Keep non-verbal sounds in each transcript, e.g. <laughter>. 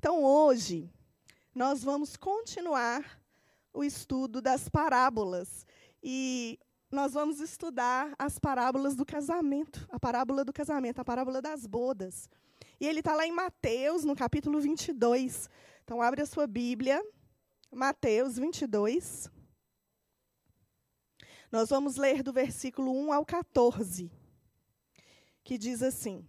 Então, hoje, nós vamos continuar o estudo das parábolas. E nós vamos estudar as parábolas do casamento, a parábola do casamento, a parábola das bodas. E ele está lá em Mateus, no capítulo 22. Então, abre a sua Bíblia, Mateus 22. Nós vamos ler do versículo 1 ao 14, que diz assim: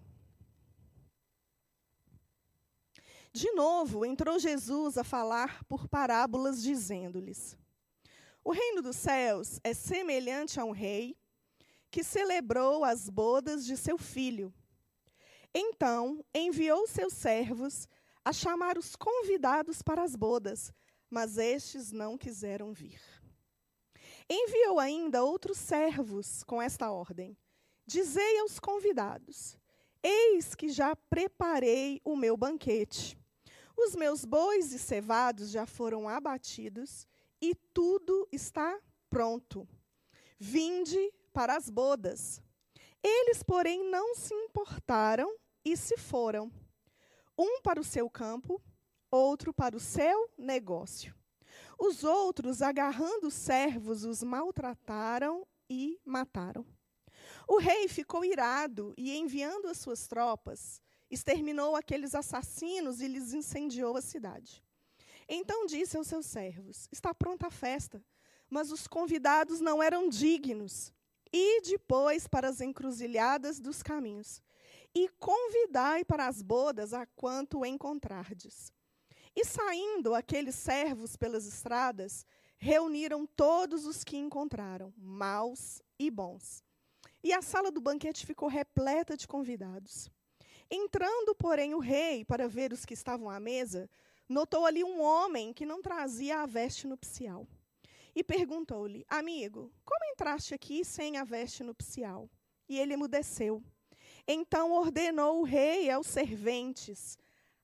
De novo, entrou Jesus a falar por parábolas, dizendo-lhes: O reino dos céus é semelhante a um rei que celebrou as bodas de seu filho. Então enviou seus servos a chamar os convidados para as bodas, mas estes não quiseram vir. Enviou ainda outros servos com esta ordem: Dizei aos convidados: Eis que já preparei o meu banquete os meus bois e cevados já foram abatidos e tudo está pronto. Vinde para as bodas. Eles, porém, não se importaram e se foram. Um para o seu campo, outro para o seu negócio. Os outros, agarrando os servos, os maltrataram e mataram. O rei ficou irado e, enviando as suas tropas, exterminou aqueles assassinos e lhes incendiou a cidade. Então disse aos seus servos: Está pronta a festa, mas os convidados não eram dignos. E depois para as encruzilhadas dos caminhos, e convidai para as bodas a quanto encontrardes. E saindo aqueles servos pelas estradas, reuniram todos os que encontraram, maus e bons. E a sala do banquete ficou repleta de convidados. Entrando, porém, o rei para ver os que estavam à mesa, notou ali um homem que não trazia a veste nupcial. E perguntou-lhe: Amigo, como entraste aqui sem a veste nupcial? E ele emudeceu. Então ordenou o rei aos serventes: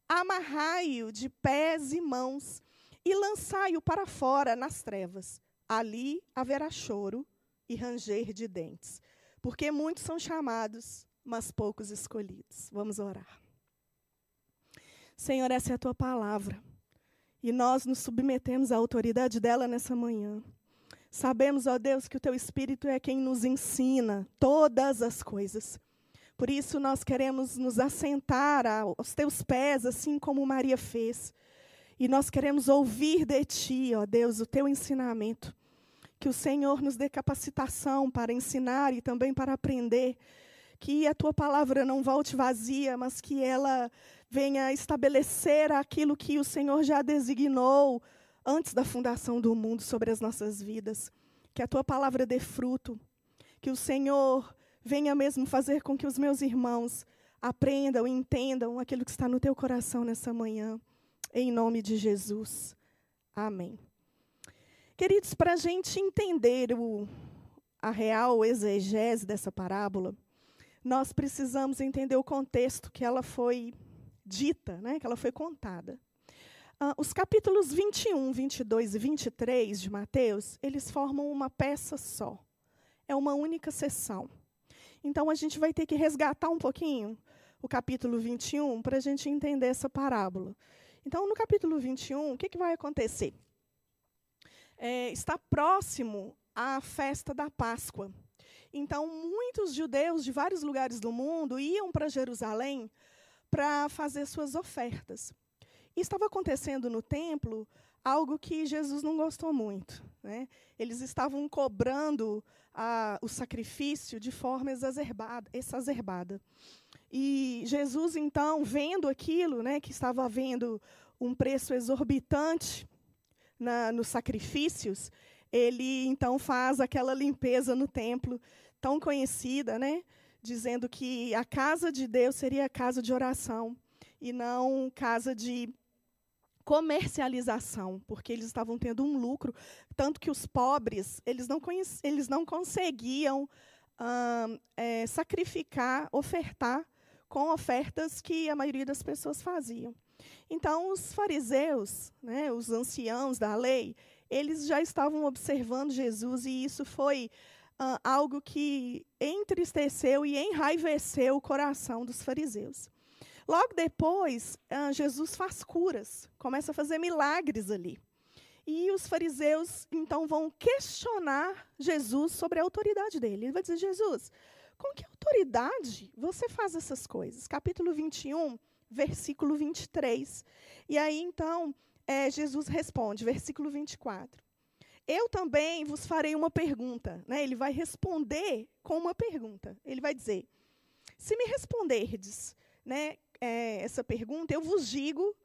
Amarrai-o de pés e mãos e lançai-o para fora nas trevas. Ali haverá choro e ranger de dentes, porque muitos são chamados, mas poucos escolhidos. Vamos orar. Senhor, essa é a tua palavra. E nós nos submetemos à autoridade dela nessa manhã. Sabemos, ó Deus, que o teu Espírito é quem nos ensina todas as coisas. Por isso nós queremos nos assentar aos teus pés, assim como Maria fez. E nós queremos ouvir de ti, ó Deus, o teu ensinamento. Que o Senhor nos dê capacitação para ensinar e também para aprender que a tua palavra não volte vazia, mas que ela venha estabelecer aquilo que o Senhor já designou antes da fundação do mundo sobre as nossas vidas. Que a tua palavra dê fruto, que o Senhor venha mesmo fazer com que os meus irmãos aprendam e entendam aquilo que está no teu coração nessa manhã, em nome de Jesus. Amém. Queridos, para a gente entender o, a real exegese dessa parábola, nós precisamos entender o contexto que ela foi dita, né, que ela foi contada. Uh, os capítulos 21, 22 e 23 de Mateus, eles formam uma peça só. É uma única sessão. Então, a gente vai ter que resgatar um pouquinho o capítulo 21 para a gente entender essa parábola. Então, no capítulo 21, o que, que vai acontecer? É, está próximo à festa da Páscoa. Então, muitos judeus de vários lugares do mundo iam para Jerusalém para fazer suas ofertas. E estava acontecendo no templo algo que Jesus não gostou muito. Né? Eles estavam cobrando a, o sacrifício de forma exacerbada, exacerbada. E Jesus, então, vendo aquilo, né, que estava havendo um preço exorbitante na, nos sacrifícios, ele então faz aquela limpeza no templo tão conhecida, né? Dizendo que a casa de Deus seria casa de oração e não casa de comercialização, porque eles estavam tendo um lucro, tanto que os pobres eles não, eles não conseguiam hum, é, sacrificar, ofertar com ofertas que a maioria das pessoas faziam. Então, os fariseus, né, os anciãos da lei, eles já estavam observando Jesus e isso foi algo que entristeceu e enraiveceu o coração dos fariseus. Logo depois, Jesus faz curas, começa a fazer milagres ali. E os fariseus, então, vão questionar Jesus sobre a autoridade dele. Ele vai dizer: Jesus, com que autoridade você faz essas coisas? Capítulo 21, versículo 23. E aí, então, é, Jesus responde, versículo 24. Eu também vos farei uma pergunta. Né? Ele vai responder com uma pergunta. Ele vai dizer: Se me responderdes né, é, essa pergunta, eu vos digo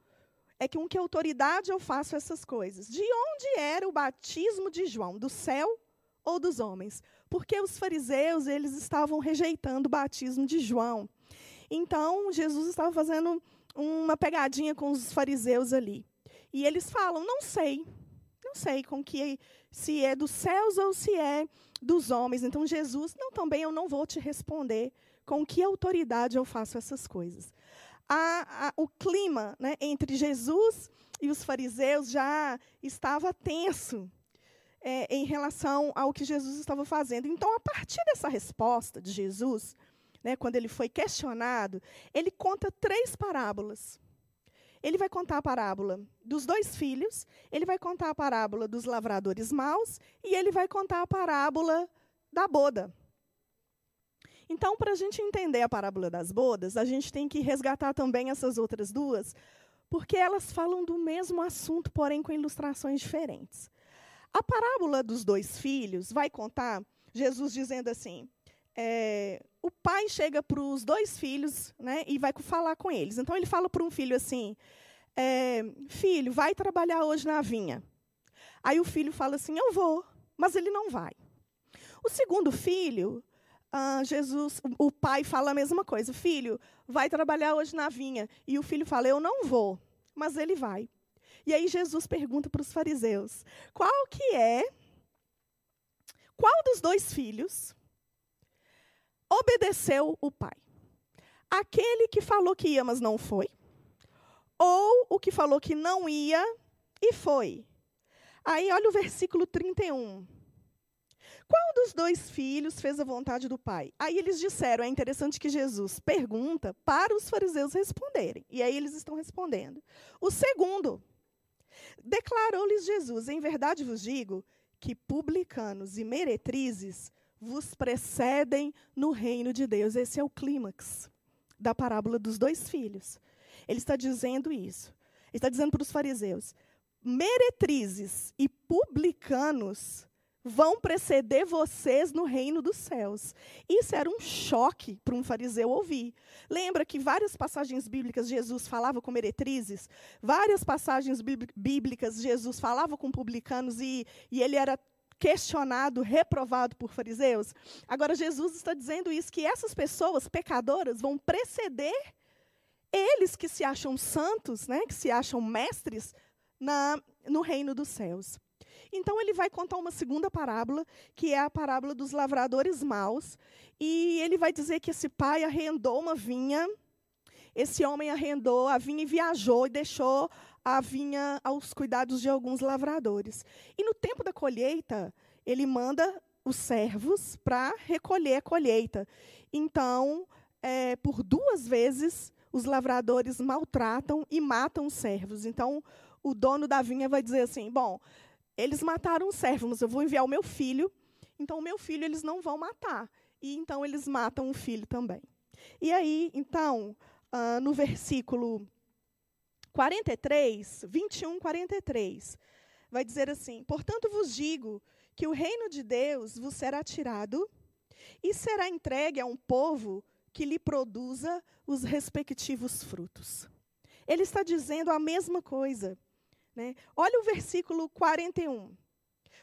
é que com que autoridade eu faço essas coisas? De onde era o batismo de João? Do céu ou dos homens? Porque os fariseus, eles estavam rejeitando o batismo de João. Então, Jesus estava fazendo uma pegadinha com os fariseus ali. E eles falam: "Não sei. Não sei com que se é dos céus ou se é dos homens". Então Jesus: "Não, também eu não vou te responder com que autoridade eu faço essas coisas" a, a, o clima né, entre Jesus e os fariseus já estava tenso é, em relação ao que Jesus estava fazendo. Então, a partir dessa resposta de Jesus, né, quando ele foi questionado, ele conta três parábolas. Ele vai contar a parábola dos dois filhos, ele vai contar a parábola dos lavradores maus e ele vai contar a parábola da boda. Então, para a gente entender a parábola das bodas, a gente tem que resgatar também essas outras duas, porque elas falam do mesmo assunto, porém com ilustrações diferentes. A parábola dos dois filhos vai contar Jesus dizendo assim: é, o pai chega para os dois filhos né, e vai falar com eles. Então, ele fala para um filho assim: é, Filho, vai trabalhar hoje na vinha. Aí o filho fala assim: Eu vou, mas ele não vai. O segundo filho ah, Jesus, o pai fala a mesma coisa. Filho, vai trabalhar hoje na vinha. E o filho fala, eu não vou. Mas ele vai. E aí Jesus pergunta para os fariseus, qual que é, qual dos dois filhos obedeceu o pai? Aquele que falou que ia, mas não foi? Ou o que falou que não ia e foi? Aí olha o versículo 31. Qual dos dois filhos fez a vontade do pai? Aí eles disseram, é interessante que Jesus pergunta para os fariseus responderem. E aí eles estão respondendo. O segundo, declarou-lhes Jesus: Em verdade vos digo que publicanos e meretrizes vos precedem no reino de Deus. Esse é o clímax da parábola dos dois filhos. Ele está dizendo isso. Ele está dizendo para os fariseus: meretrizes e publicanos vão preceder vocês no reino dos céus. Isso era um choque para um fariseu ouvir. Lembra que várias passagens bíblicas Jesus falava com meretrizes, várias passagens bíblicas Jesus falava com publicanos e, e ele era questionado, reprovado por fariseus. Agora Jesus está dizendo isso que essas pessoas pecadoras vão preceder eles que se acham santos, né, que se acham mestres na, no reino dos céus. Então ele vai contar uma segunda parábola, que é a parábola dos lavradores maus, e ele vai dizer que esse pai arrendou uma vinha, esse homem arrendou a vinha e viajou e deixou a vinha aos cuidados de alguns lavradores. E no tempo da colheita, ele manda os servos para recolher a colheita. Então, é, por duas vezes, os lavradores maltratam e matam os servos. Então, o dono da vinha vai dizer assim: bom, eles mataram um servo, mas eu vou enviar o meu filho, então o meu filho eles não vão matar. E então eles matam o filho também. E aí, então, uh, no versículo 43, 21, 43, vai dizer assim: Portanto vos digo que o reino de Deus vos será tirado e será entregue a um povo que lhe produza os respectivos frutos. Ele está dizendo a mesma coisa. Né? Olha o versículo 41.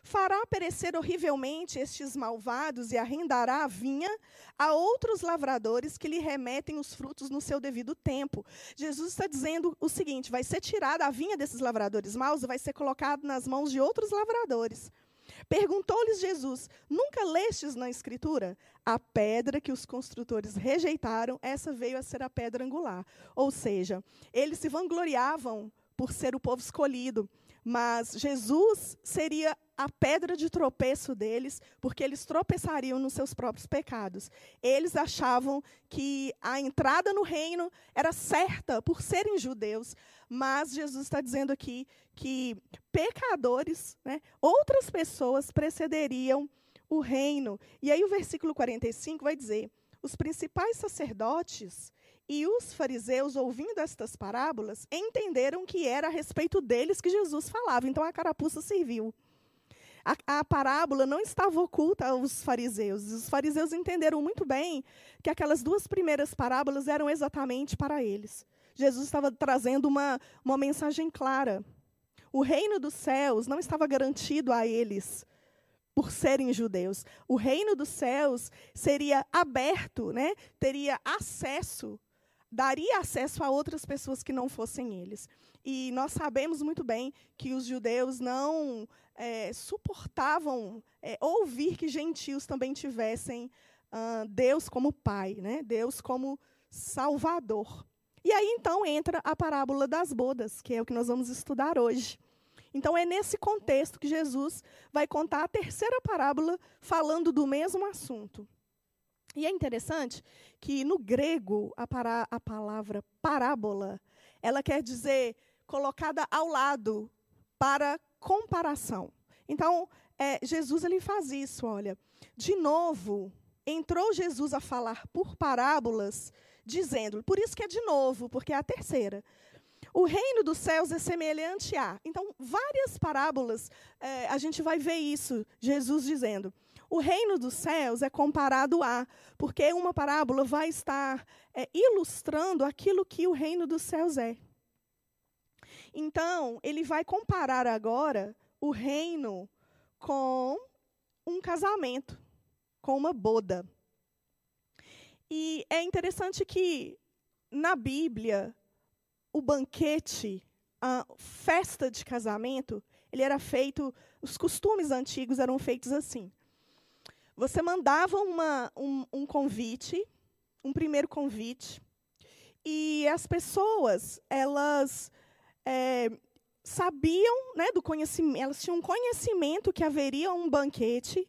Fará perecer horrivelmente estes malvados e arrendará a vinha a outros lavradores que lhe remetem os frutos no seu devido tempo. Jesus está dizendo o seguinte: vai ser tirada a vinha desses lavradores maus e vai ser colocada nas mãos de outros lavradores. Perguntou-lhes Jesus: Nunca lestes na Escritura? A pedra que os construtores rejeitaram, essa veio a ser a pedra angular. Ou seja, eles se vangloriavam por ser o povo escolhido. Mas Jesus seria a pedra de tropeço deles, porque eles tropeçariam nos seus próprios pecados. Eles achavam que a entrada no reino era certa por serem judeus, mas Jesus está dizendo aqui que pecadores, né, outras pessoas precederiam o reino. E aí o versículo 45 vai dizer: os principais sacerdotes e os fariseus, ouvindo estas parábolas, entenderam que era a respeito deles que Jesus falava. Então a carapuça serviu. A, a, parábola não estava oculta aos fariseus. Os fariseus entenderam muito bem que aquelas duas primeiras parábolas eram exatamente para eles. Jesus estava trazendo uma, uma mensagem clara. O reino dos céus não estava garantido a eles por serem judeus. O reino dos céus seria aberto, né? teria acesso, daria acesso a outras pessoas que não fossem eles. E nós sabemos muito bem que os judeus não é, suportavam é, ouvir que gentios também tivessem uh, Deus como Pai, né? Deus como Salvador. E aí então entra a parábola das bodas, que é o que nós vamos estudar hoje. Então é nesse contexto que Jesus vai contar a terceira parábola falando do mesmo assunto. E é interessante que no grego a, para, a palavra parábola, ela quer dizer colocada ao lado para comparação. Então, é, Jesus ele faz isso, olha. De novo, entrou Jesus a falar por parábolas, dizendo, por isso que é de novo, porque é a terceira. O reino dos céus é semelhante a. Então, várias parábolas, é, a gente vai ver isso, Jesus dizendo. O reino dos céus é comparado a, porque uma parábola vai estar é, ilustrando aquilo que o reino dos céus é. Então, ele vai comparar agora o reino com um casamento, com uma boda. E é interessante que na Bíblia, o banquete, a festa de casamento, ele era feito, os costumes antigos eram feitos assim. Você mandava uma, um, um convite, um primeiro convite, e as pessoas, elas é, sabiam né, do conhecimento, elas tinham conhecimento que haveria um banquete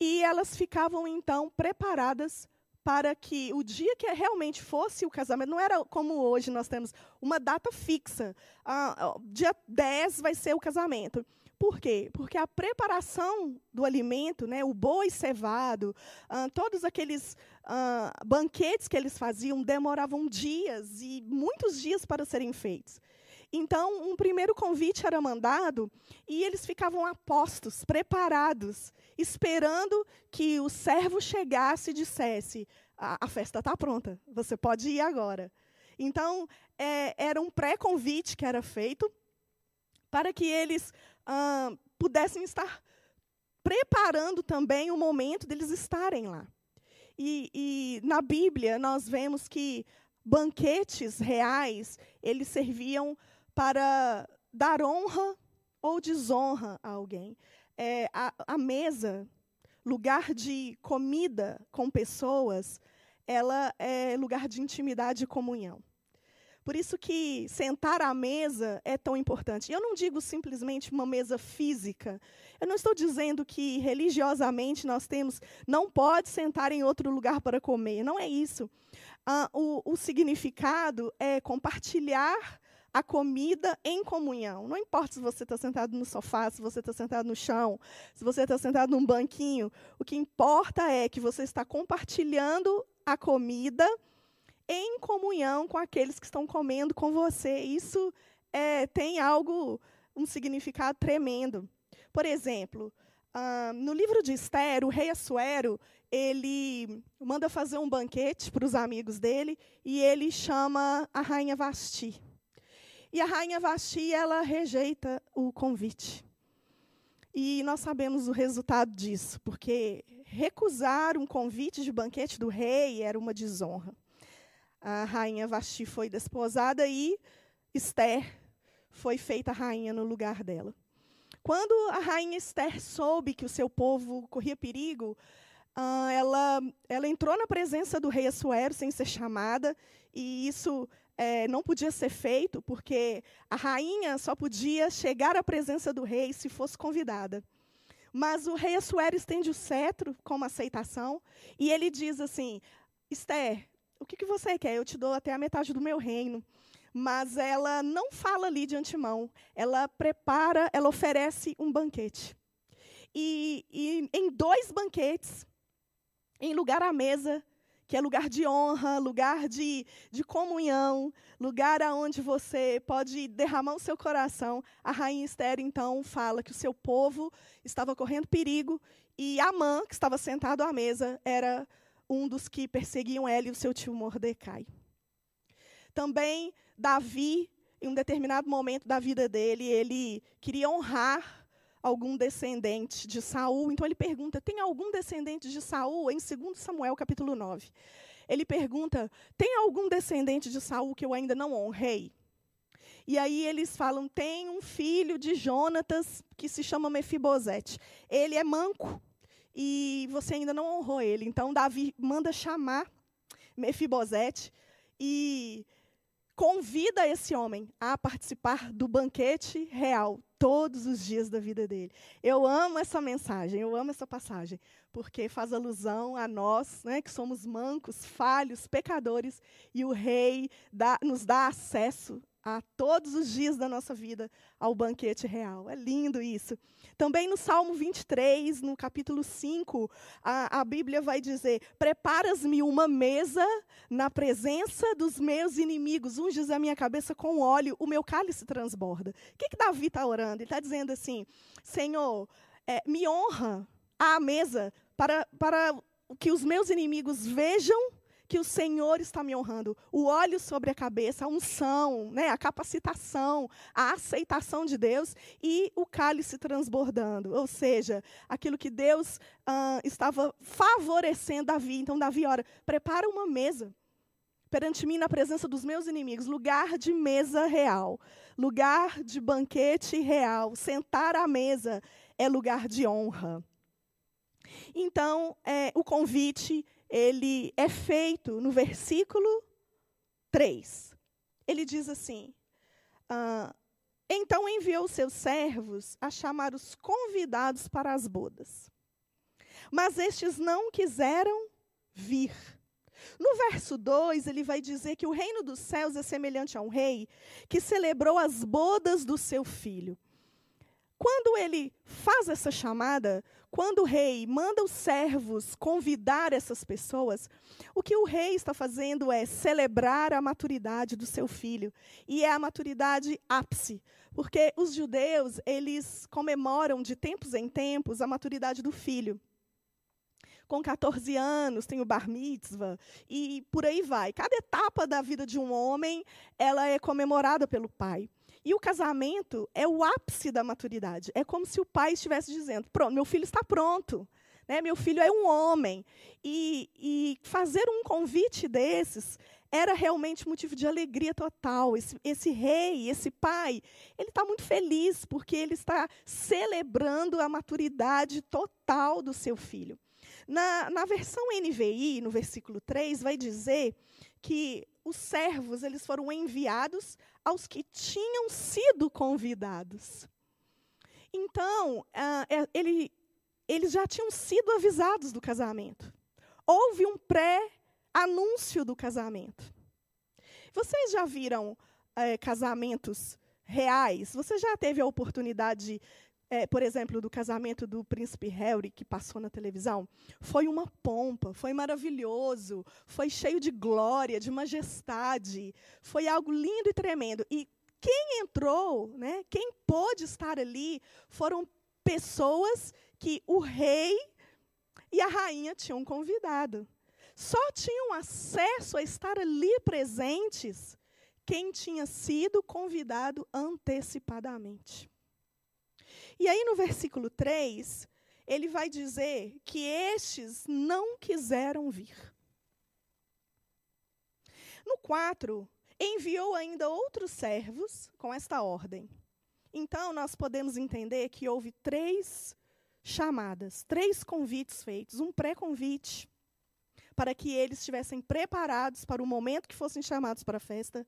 e elas ficavam então preparadas para que o dia que realmente fosse o casamento, não era como hoje nós temos uma data fixa. Ah, dia 10 vai ser o casamento. Por quê? Porque a preparação do alimento, né, o boi cevado, ah, todos aqueles ah, banquetes que eles faziam demoravam dias e muitos dias para serem feitos. Então, um primeiro convite era mandado e eles ficavam apostos, preparados, esperando que o servo chegasse e dissesse: a, a festa está pronta, você pode ir agora. Então, é, era um pré-convite que era feito para que eles pudessem estar preparando também o momento deles estarem lá. E, e na Bíblia nós vemos que banquetes reais eles serviam para dar honra ou desonra a alguém. É, a, a mesa, lugar de comida com pessoas, ela é lugar de intimidade e comunhão. Por isso que sentar à mesa é tão importante. Eu não digo simplesmente uma mesa física. Eu não estou dizendo que religiosamente nós temos, não pode sentar em outro lugar para comer. Não é isso. Ah, o, o significado é compartilhar a comida em comunhão. Não importa se você está sentado no sofá, se você está sentado no chão, se você está sentado num banquinho. O que importa é que você está compartilhando a comida em comunhão com aqueles que estão comendo com você. Isso é, tem algo, um significado tremendo. Por exemplo, ah, no livro de Esther, o rei Assuero, ele manda fazer um banquete para os amigos dele e ele chama a rainha Vasti. E a rainha Vasti, ela rejeita o convite. E nós sabemos o resultado disso, porque recusar um convite de banquete do rei era uma desonra. A rainha Vasti foi desposada e Esther foi feita rainha no lugar dela. Quando a rainha Esther soube que o seu povo corria perigo, uh, ela, ela entrou na presença do rei Assuero sem ser chamada, e isso é, não podia ser feito, porque a rainha só podia chegar à presença do rei se fosse convidada. Mas o rei Assuero estende o cetro como aceitação, e ele diz assim: Esther, o que, que você quer? Eu te dou até a metade do meu reino. Mas ela não fala ali de antemão. Ela prepara, ela oferece um banquete. E, e em dois banquetes, em lugar à mesa, que é lugar de honra, lugar de, de comunhão, lugar aonde você pode derramar o seu coração. A rainha Esther, então, fala que o seu povo estava correndo perigo e Amã, que estava sentado à mesa, era um dos que perseguiam ela e o seu tio Mordecai. Também Davi, em um determinado momento da vida dele, ele queria honrar algum descendente de Saul. Então ele pergunta: tem algum descendente de Saul? Em 2 Samuel, capítulo 9. Ele pergunta: tem algum descendente de Saul que eu ainda não honrei? E aí eles falam: tem um filho de Jonatas que se chama Mefibosete. Ele é manco e você ainda não honrou ele. Então Davi manda chamar Mefibosete e convida esse homem a participar do banquete real todos os dias da vida dele. Eu amo essa mensagem, eu amo essa passagem, porque faz alusão a nós, né, que somos mancos, falhos, pecadores, e o rei dá, nos dá acesso a todos os dias da nossa vida ao banquete real. É lindo isso. Também no Salmo 23, no capítulo 5, a, a Bíblia vai dizer: Preparas-me uma mesa na presença dos meus inimigos, unges a minha cabeça com óleo, o meu cálice transborda. O que, que Davi está orando? Ele está dizendo assim: Senhor, é, me honra à mesa para, para que os meus inimigos vejam que o Senhor está me honrando. O óleo sobre a cabeça, a unção, né, a capacitação, a aceitação de Deus e o cálice transbordando. Ou seja, aquilo que Deus ah, estava favorecendo Davi. Então, Davi, ora, prepara uma mesa perante mim na presença dos meus inimigos, lugar de mesa real, lugar de banquete real, sentar à mesa é lugar de honra. Então, é, o convite ele é feito no versículo 3. Ele diz assim: ah, Então enviou seus servos a chamar os convidados para as bodas. Mas estes não quiseram vir. No verso 2, ele vai dizer que o reino dos céus é semelhante a um rei que celebrou as bodas do seu filho. Quando ele faz essa chamada, quando o rei manda os servos convidar essas pessoas, o que o rei está fazendo é celebrar a maturidade do seu filho. E é a maturidade ápice, porque os judeus, eles comemoram de tempos em tempos a maturidade do filho. Com 14 anos tem o bar mitzvah e por aí vai. Cada etapa da vida de um homem, ela é comemorada pelo pai. E o casamento é o ápice da maturidade. É como se o pai estivesse dizendo: pronto, meu filho está pronto. Né? Meu filho é um homem. E, e fazer um convite desses era realmente motivo de alegria total. Esse, esse rei, esse pai, ele está muito feliz porque ele está celebrando a maturidade total do seu filho. Na, na versão NVI, no versículo 3, vai dizer que os servos eles foram enviados aos que tinham sido convidados. Então, uh, ele, eles já tinham sido avisados do casamento. Houve um pré-anúncio do casamento. Vocês já viram é, casamentos reais? Você já teve a oportunidade de é, por exemplo, do casamento do príncipe Harry, que passou na televisão, foi uma pompa, foi maravilhoso, foi cheio de glória, de majestade, foi algo lindo e tremendo. E quem entrou, né, quem pôde estar ali, foram pessoas que o rei e a rainha tinham convidado. Só tinham acesso a estar ali presentes quem tinha sido convidado antecipadamente. E aí, no versículo 3, ele vai dizer que estes não quiseram vir. No 4, enviou ainda outros servos com esta ordem. Então, nós podemos entender que houve três chamadas, três convites feitos, um pré-convite, para que eles estivessem preparados para o momento que fossem chamados para a festa,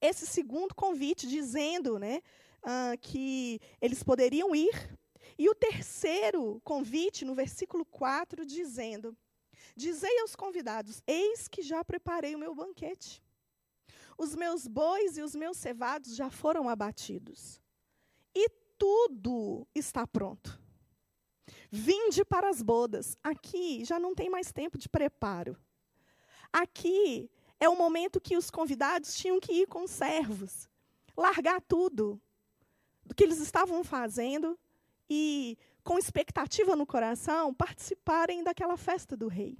esse segundo convite, dizendo né, uh, que eles poderiam ir. E o terceiro convite, no versículo 4, dizendo: Dizei aos convidados: Eis que já preparei o meu banquete. Os meus bois e os meus cevados já foram abatidos. E tudo está pronto. Vinde para as bodas. Aqui já não tem mais tempo de preparo. Aqui é o momento que os convidados tinham que ir com os servos, largar tudo do que eles estavam fazendo e, com expectativa no coração, participarem daquela festa do rei.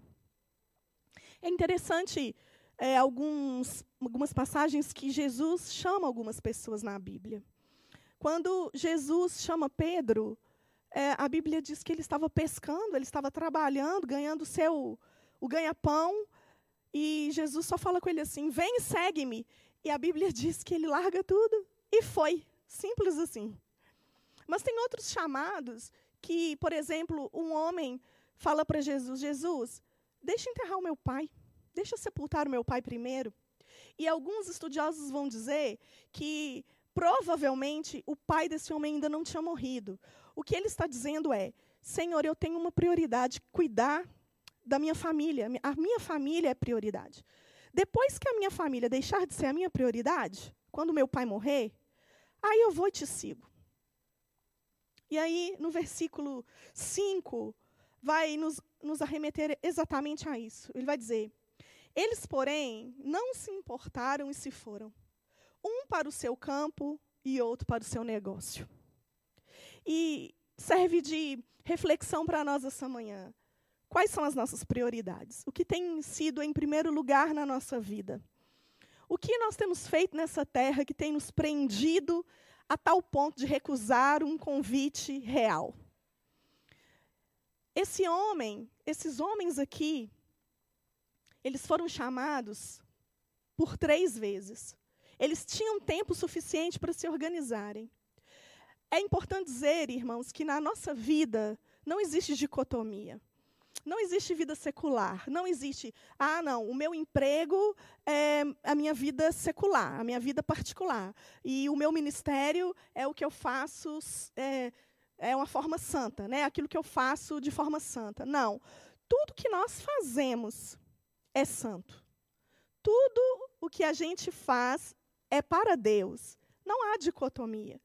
É interessante é, alguns, algumas passagens que Jesus chama algumas pessoas na Bíblia. Quando Jesus chama Pedro, é, a Bíblia diz que ele estava pescando, ele estava trabalhando, ganhando seu, o ganha-pão, e Jesus só fala com ele assim: vem segue-me. E a Bíblia <laughs> diz que ele larga tudo e foi. Simples assim. Mas tem outros chamados que, por exemplo, um homem fala para Jesus: Jesus, deixa enterrar o meu pai, deixa sepultar o meu pai primeiro. E alguns estudiosos vão dizer que provavelmente o pai desse homem ainda não tinha morrido. O que ele está dizendo é: Senhor, eu tenho uma prioridade, cuidar da minha família. A minha família é prioridade. Depois que a minha família deixar de ser a minha prioridade, quando meu pai morrer, aí eu vou e te sigo. E aí, no versículo 5, vai nos, nos arremeter exatamente a isso. Ele vai dizer: Eles, porém, não se importaram e se foram, um para o seu campo e outro para o seu negócio. E serve de reflexão para nós essa manhã. Quais são as nossas prioridades? O que tem sido em primeiro lugar na nossa vida? O que nós temos feito nessa terra que tem nos prendido a tal ponto de recusar um convite real? Esse homem, esses homens aqui, eles foram chamados por três vezes. Eles tinham tempo suficiente para se organizarem. É importante dizer, irmãos, que na nossa vida não existe dicotomia. Não existe vida secular. Não existe, ah, não, o meu emprego é a minha vida secular, a minha vida particular. E o meu ministério é o que eu faço, é, é uma forma santa, né? aquilo que eu faço de forma santa. Não. Tudo que nós fazemos é santo. Tudo o que a gente faz é para Deus. Não há dicotomia.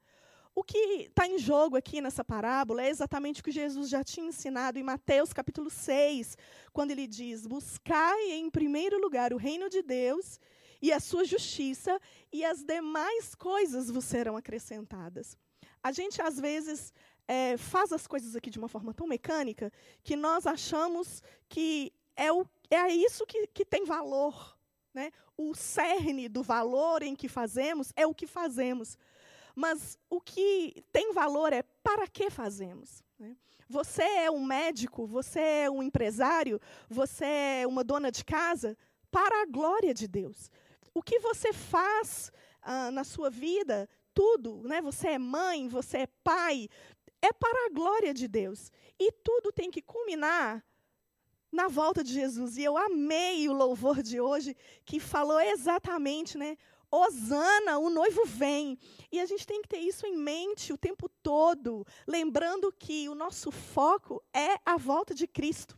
O que está em jogo aqui nessa parábola é exatamente o que Jesus já tinha ensinado em Mateus capítulo 6, quando ele diz: Buscai em primeiro lugar o reino de Deus e a sua justiça, e as demais coisas vos serão acrescentadas. A gente, às vezes, é, faz as coisas aqui de uma forma tão mecânica que nós achamos que é, o, é isso que, que tem valor. Né? O cerne do valor em que fazemos é o que fazemos. Mas o que tem valor é para que fazemos. Né? Você é um médico, você é um empresário, você é uma dona de casa, para a glória de Deus. O que você faz ah, na sua vida, tudo, né? você é mãe, você é pai, é para a glória de Deus. E tudo tem que culminar na volta de Jesus. E eu amei o louvor de hoje, que falou exatamente, né? Osana, o noivo vem. E a gente tem que ter isso em mente o tempo todo, lembrando que o nosso foco é a volta de Cristo.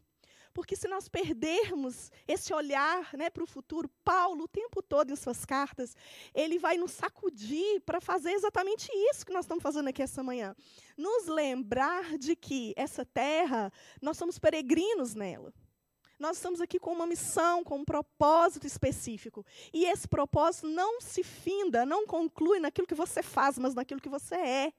Porque se nós perdermos esse olhar né, para o futuro, Paulo, o tempo todo em suas cartas, ele vai nos sacudir para fazer exatamente isso que nós estamos fazendo aqui essa manhã. Nos lembrar de que essa terra, nós somos peregrinos nela. Nós estamos aqui com uma missão, com um propósito específico. E esse propósito não se finda, não conclui naquilo que você faz, mas naquilo que você é.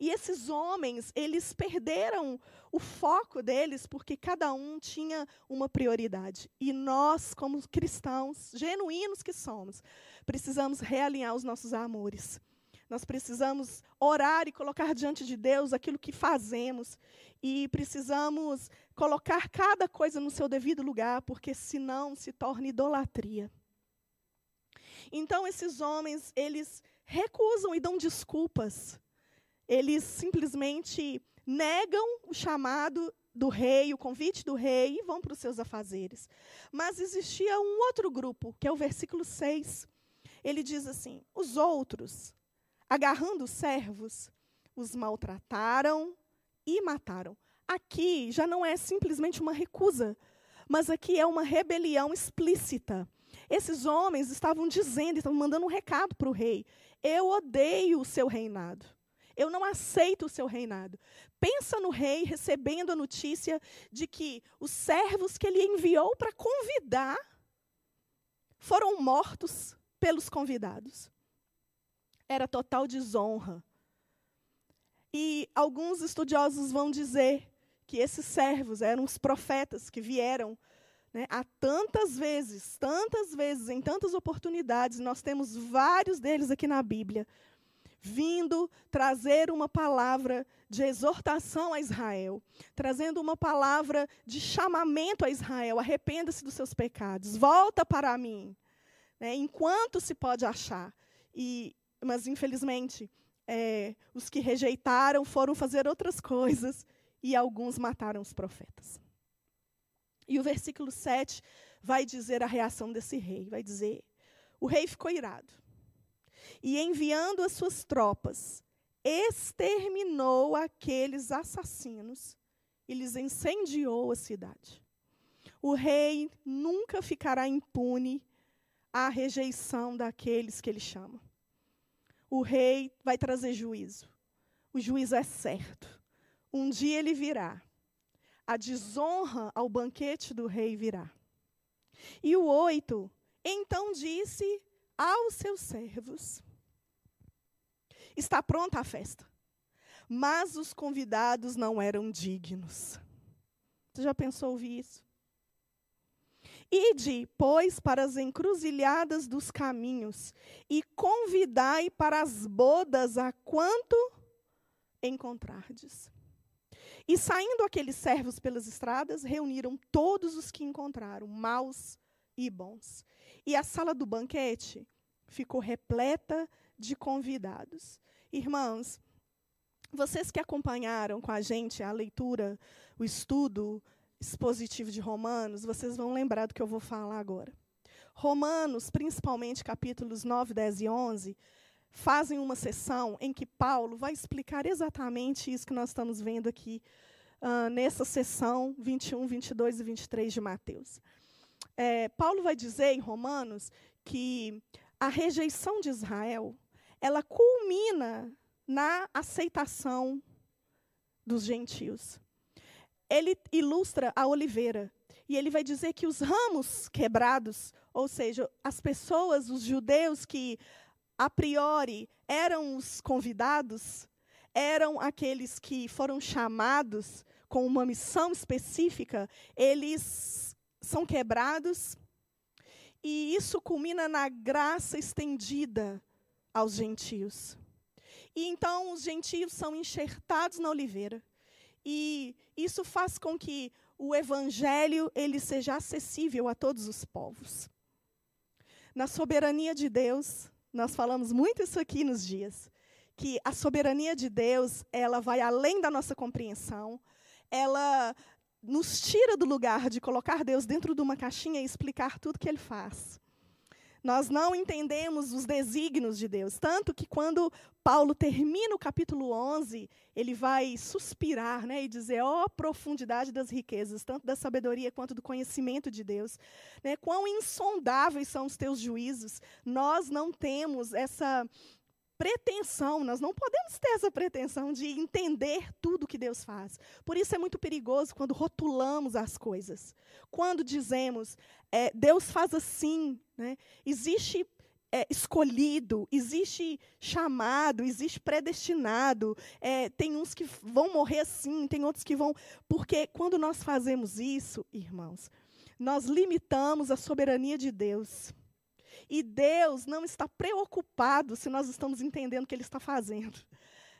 E esses homens, eles perderam o foco deles porque cada um tinha uma prioridade. E nós, como cristãos, genuínos que somos, precisamos realinhar os nossos amores. Nós precisamos orar e colocar diante de Deus aquilo que fazemos. E precisamos colocar cada coisa no seu devido lugar, porque senão se torna idolatria. Então esses homens, eles recusam e dão desculpas. Eles simplesmente negam o chamado do rei, o convite do rei e vão para os seus afazeres. Mas existia um outro grupo, que é o versículo 6. ele diz assim: os outros, agarrando os servos, os maltrataram e mataram. Aqui já não é simplesmente uma recusa, mas aqui é uma rebelião explícita. Esses homens estavam dizendo, estavam mandando um recado para o rei: Eu odeio o seu reinado. Eu não aceito o seu reinado. Pensa no rei recebendo a notícia de que os servos que ele enviou para convidar foram mortos pelos convidados. Era total desonra. E alguns estudiosos vão dizer que esses servos eram os profetas que vieram né, há tantas vezes, tantas vezes, em tantas oportunidades, nós temos vários deles aqui na Bíblia, vindo trazer uma palavra de exortação a Israel, trazendo uma palavra de chamamento a Israel: arrependa-se dos seus pecados, volta para mim, né, enquanto se pode achar. E, mas, infelizmente, é, os que rejeitaram foram fazer outras coisas e alguns mataram os profetas. E o versículo 7 vai dizer a reação desse rei: vai dizer, o rei ficou irado. E enviando as suas tropas, exterminou aqueles assassinos e lhes incendiou a cidade. O rei nunca ficará impune à rejeição daqueles que ele chama. O rei vai trazer juízo. O juízo é certo. Um dia ele virá. A desonra ao banquete do rei virá. E o oito, então disse aos seus servos: Está pronta a festa. Mas os convidados não eram dignos. Você já pensou ouvir isso? Ide, pois, para as encruzilhadas dos caminhos e convidai para as bodas a quanto encontrardes. E saindo aqueles servos pelas estradas, reuniram todos os que encontraram, maus e bons. E a sala do banquete ficou repleta de convidados. Irmãos, vocês que acompanharam com a gente a leitura, o estudo expositivo de Romanos, vocês vão lembrar do que eu vou falar agora. Romanos, principalmente capítulos 9, 10 e 11, fazem uma sessão em que Paulo vai explicar exatamente isso que nós estamos vendo aqui uh, nessa sessão 21, 22 e 23 de Mateus. É, Paulo vai dizer em Romanos que a rejeição de Israel ela culmina na aceitação dos gentios. Ele ilustra a oliveira e ele vai dizer que os ramos quebrados, ou seja, as pessoas, os judeus que a priori eram os convidados, eram aqueles que foram chamados com uma missão específica, eles são quebrados e isso culmina na graça estendida aos gentios. E então os gentios são enxertados na oliveira. E isso faz com que o evangelho ele seja acessível a todos os povos. Na soberania de Deus, nós falamos muito isso aqui nos dias, que a soberania de Deus, ela vai além da nossa compreensão, ela nos tira do lugar de colocar Deus dentro de uma caixinha e explicar tudo que ele faz. Nós não entendemos os desígnios de Deus, tanto que quando Paulo termina o capítulo 11, ele vai suspirar né, e dizer: ó oh, profundidade das riquezas, tanto da sabedoria quanto do conhecimento de Deus. Né, quão insondáveis são os teus juízos. Nós não temos essa pretensão, nós não podemos ter essa pretensão de entender tudo que Deus faz. Por isso é muito perigoso quando rotulamos as coisas. Quando dizemos, é, Deus faz assim, né? existe é, escolhido, existe chamado, existe predestinado. É, tem uns que vão morrer assim, tem outros que vão. Porque quando nós fazemos isso, irmãos, nós limitamos a soberania de Deus. E Deus não está preocupado se nós estamos entendendo o que Ele está fazendo. <laughs>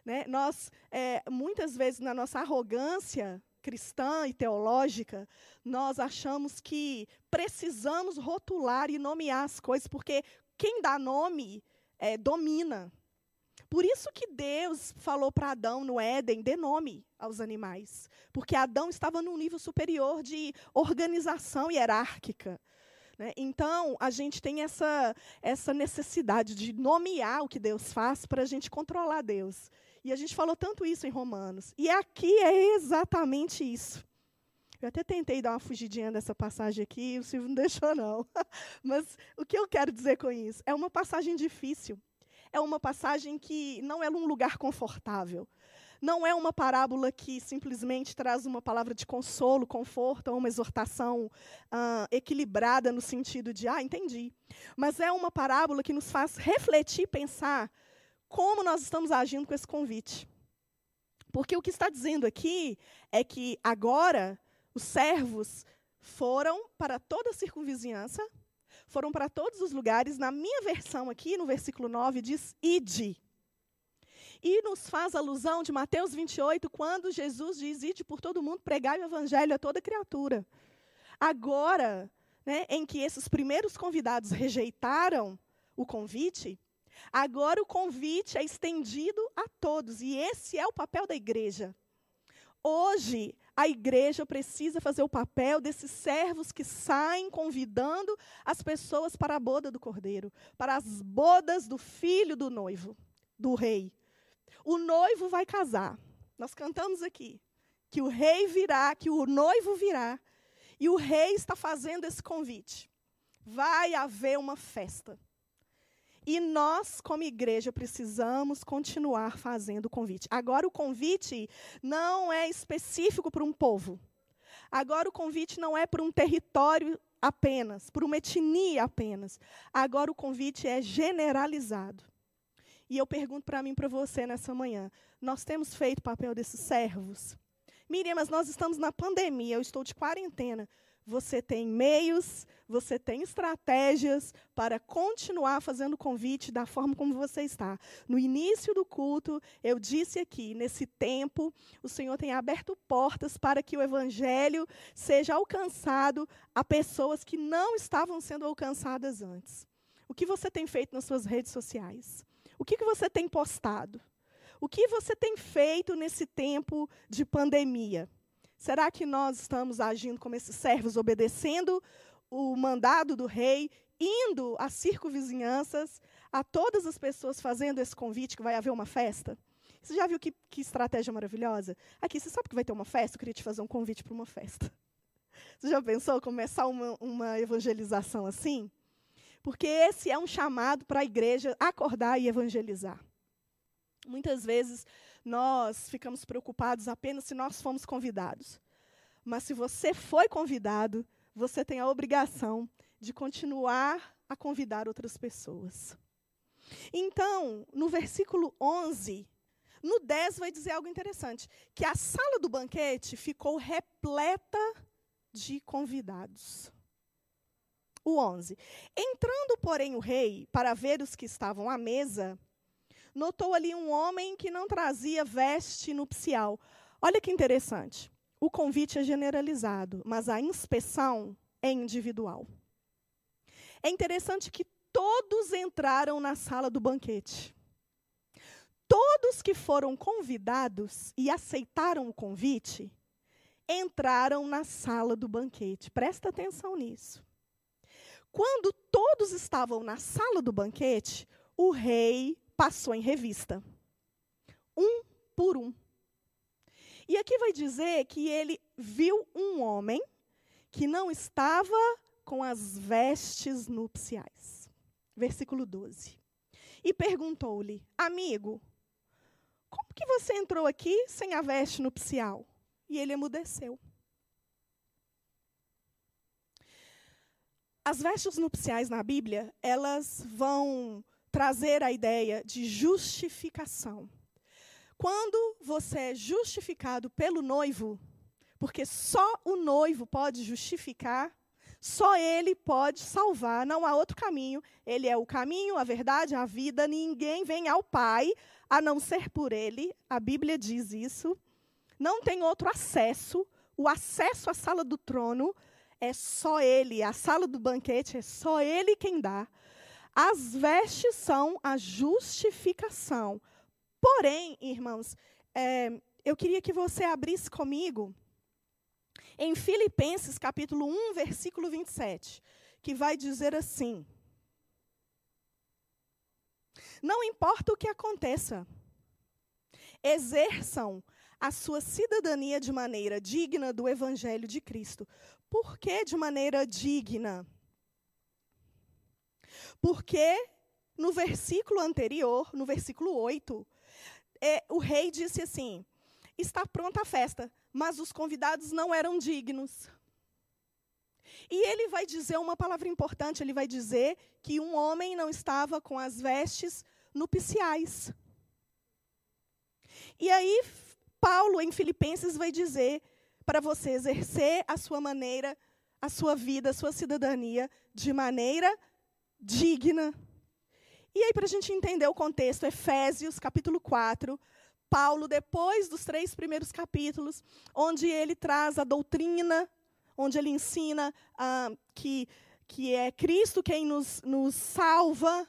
Né? Nós, é, muitas vezes, na nossa arrogância cristã e teológica, nós achamos que precisamos rotular e nomear as coisas, porque quem dá nome é, domina. Por isso que Deus falou para Adão no Éden, dê nome aos animais. Porque Adão estava num nível superior de organização hierárquica. Né? Então, a gente tem essa, essa necessidade de nomear o que Deus faz para a gente controlar Deus. E a gente falou tanto isso em Romanos. E aqui é exatamente isso. Eu até tentei dar uma fugidinha dessa passagem aqui, o Silvio não <laughs> deixou, não. Mas o que eu quero dizer com isso? É uma passagem difícil. É uma passagem que não é um lugar confortável. Não é uma parábola que simplesmente traz uma palavra de consolo, conforto, ou uma exortação ah, equilibrada no sentido de, ah, entendi. Mas é uma parábola que nos faz refletir pensar como nós estamos agindo com esse convite. Porque o que está dizendo aqui é que agora os servos foram para toda a circunvizinhança, foram para todos os lugares. Na minha versão aqui, no versículo 9, diz ide. E nos faz alusão de Mateus 28, quando Jesus diz: Ide por todo mundo, pregai o evangelho a toda criatura. Agora, né, em que esses primeiros convidados rejeitaram o convite, agora o convite é estendido a todos. E esse é o papel da igreja. Hoje, a igreja precisa fazer o papel desses servos que saem convidando as pessoas para a boda do cordeiro, para as bodas do filho do noivo, do rei. O noivo vai casar. Nós cantamos aqui que o rei virá, que o noivo virá, e o rei está fazendo esse convite. Vai haver uma festa. E nós, como igreja, precisamos continuar fazendo o convite. Agora, o convite não é específico para um povo. Agora, o convite não é para um território apenas, para uma etnia apenas. Agora, o convite é generalizado. E eu pergunto para mim, para você nessa manhã: nós temos feito o papel desses servos? Miriam, mas nós estamos na pandemia, eu estou de quarentena. Você tem meios, você tem estratégias para continuar fazendo convite da forma como você está. No início do culto, eu disse aqui, nesse tempo, o Senhor tem aberto portas para que o evangelho seja alcançado a pessoas que não estavam sendo alcançadas antes. O que você tem feito nas suas redes sociais? O que, que você tem postado? O que você tem feito nesse tempo de pandemia? Será que nós estamos agindo como esses servos, obedecendo o mandado do rei, indo às circunvizinhanças, a todas as pessoas fazendo esse convite que vai haver uma festa? Você já viu que, que estratégia maravilhosa? Aqui, você sabe que vai ter uma festa? Eu queria te fazer um convite para uma festa. <laughs> Você já pensou começar uma, uma evangelização assim? Porque esse é um chamado para a igreja acordar e evangelizar. Muitas vezes nós ficamos preocupados apenas se nós fomos convidados. Mas se você foi convidado, você tem a obrigação de continuar a convidar outras pessoas. Então, no versículo 11, no 10 vai dizer algo interessante, que a sala do banquete ficou repleta de convidados o 11. Entrando, porém, o rei para ver os que estavam à mesa, notou ali um homem que não trazia veste nupcial. Olha que interessante. O convite é generalizado, mas a inspeção é individual. É interessante que todos entraram na sala do banquete. Todos que foram convidados e aceitaram o convite entraram na sala do banquete. Presta atenção nisso. Quando todos estavam na sala do banquete, o rei passou em revista, um por um. E aqui vai dizer que ele viu um homem que não estava com as vestes nupciais. Versículo 12. E perguntou-lhe: Amigo, como que você entrou aqui sem a veste nupcial? E ele emudeceu. As vestes nupciais na Bíblia, elas vão trazer a ideia de justificação. Quando você é justificado pelo noivo, porque só o noivo pode justificar, só ele pode salvar, não há outro caminho. Ele é o caminho, a verdade, a vida. Ninguém vem ao Pai a não ser por ele. A Bíblia diz isso. Não tem outro acesso. O acesso à sala do trono é só ele, a sala do banquete é só ele quem dá. As vestes são a justificação. Porém, irmãos, é, eu queria que você abrisse comigo em Filipenses capítulo 1, versículo 27. que vai dizer assim: Não importa o que aconteça, exerçam a sua cidadania de maneira digna do Evangelho de Cristo. Por que de maneira digna? Porque no versículo anterior, no versículo 8, é, o rei disse assim: Está pronta a festa, mas os convidados não eram dignos. E ele vai dizer uma palavra importante: ele vai dizer que um homem não estava com as vestes nupciais. E aí, Paulo, em Filipenses, vai dizer para você exercer a sua maneira, a sua vida, a sua cidadania de maneira digna. E aí, para a gente entender o contexto, Efésios, capítulo 4, Paulo, depois dos três primeiros capítulos, onde ele traz a doutrina, onde ele ensina ah, que, que é Cristo quem nos, nos salva,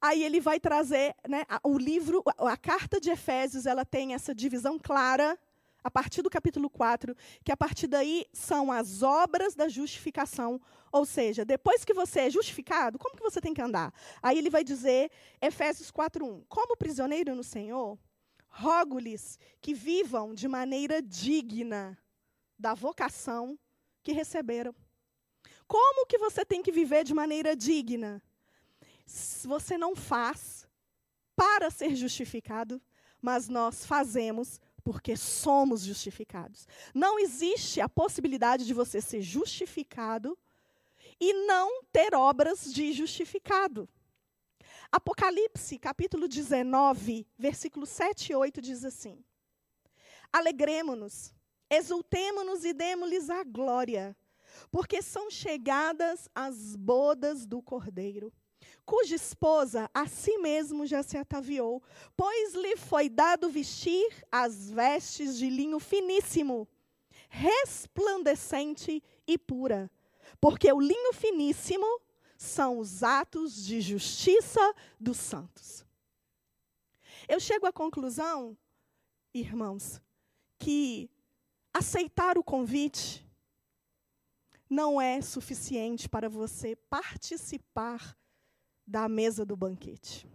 Aí ele vai trazer, né, o livro, a carta de Efésios, ela tem essa divisão clara, a partir do capítulo 4, que a partir daí são as obras da justificação. Ou seja, depois que você é justificado, como que você tem que andar? Aí ele vai dizer, Efésios 4:1, como prisioneiro no Senhor, rogo-lhes que vivam de maneira digna da vocação que receberam. Como que você tem que viver de maneira digna? você não faz para ser justificado, mas nós fazemos porque somos justificados. Não existe a possibilidade de você ser justificado e não ter obras de justificado. Apocalipse, capítulo 19, versículos 7 e 8 diz assim: Alegremo-nos, exultemo-nos e demos-lhes a glória, porque são chegadas as bodas do Cordeiro cuja esposa a si mesmo já se ataviou, pois lhe foi dado vestir as vestes de linho finíssimo, resplandecente e pura, porque o linho finíssimo são os atos de justiça dos santos. Eu chego à conclusão, irmãos, que aceitar o convite não é suficiente para você participar da mesa do banquete.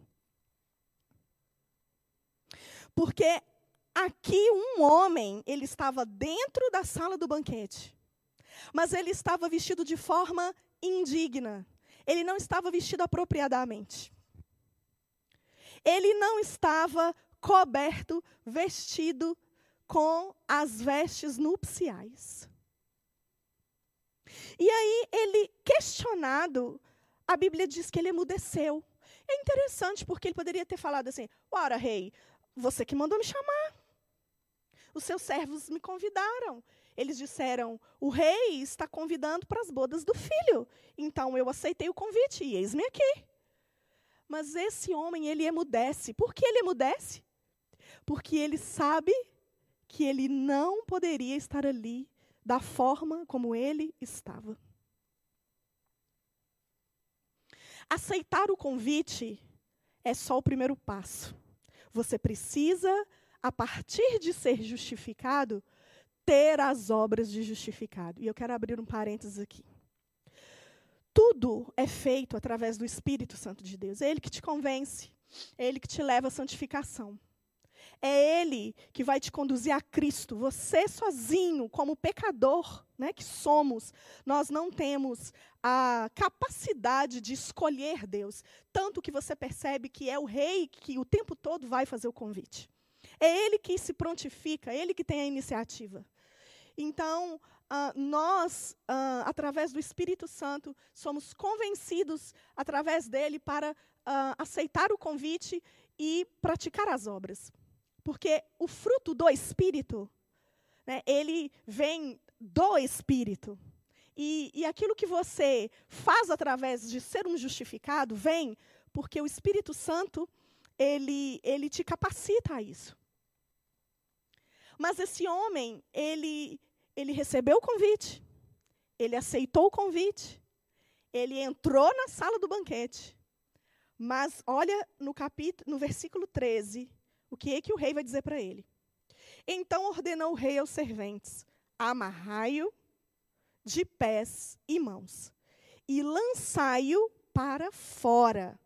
Porque aqui um homem, ele estava dentro da sala do banquete, mas ele estava vestido de forma indigna. Ele não estava vestido apropriadamente. Ele não estava coberto, vestido com as vestes nupciais. E aí ele, questionado, a Bíblia diz que ele emudeceu. É interessante, porque ele poderia ter falado assim: Ora, rei, você que mandou me chamar. Os seus servos me convidaram. Eles disseram: O rei está convidando para as bodas do filho. Então eu aceitei o convite e eis-me aqui. Mas esse homem, ele emudece. Por que ele emudece? Porque ele sabe que ele não poderia estar ali da forma como ele estava. Aceitar o convite é só o primeiro passo. Você precisa, a partir de ser justificado, ter as obras de justificado. E eu quero abrir um parênteses aqui. Tudo é feito através do Espírito Santo de Deus. É Ele que te convence, é Ele que te leva à santificação. É Ele que vai te conduzir a Cristo. Você sozinho, como pecador né, que somos, nós não temos a capacidade de escolher Deus. Tanto que você percebe que é o rei que o tempo todo vai fazer o convite. É ele que se prontifica, é ele que tem a iniciativa. Então, uh, nós, uh, através do Espírito Santo, somos convencidos, através dele, para uh, aceitar o convite e praticar as obras. Porque o fruto do Espírito, né, ele vem do Espírito. E, e aquilo que você faz através de ser um justificado vem porque o Espírito Santo ele, ele te capacita a isso. Mas esse homem, ele, ele recebeu o convite, ele aceitou o convite, ele entrou na sala do banquete. Mas olha no capítulo, no versículo 13, o que é que o rei vai dizer para ele? Então ordenou o rei aos serventes: amarrai-o de pés e mãos, e lançai-o para fora,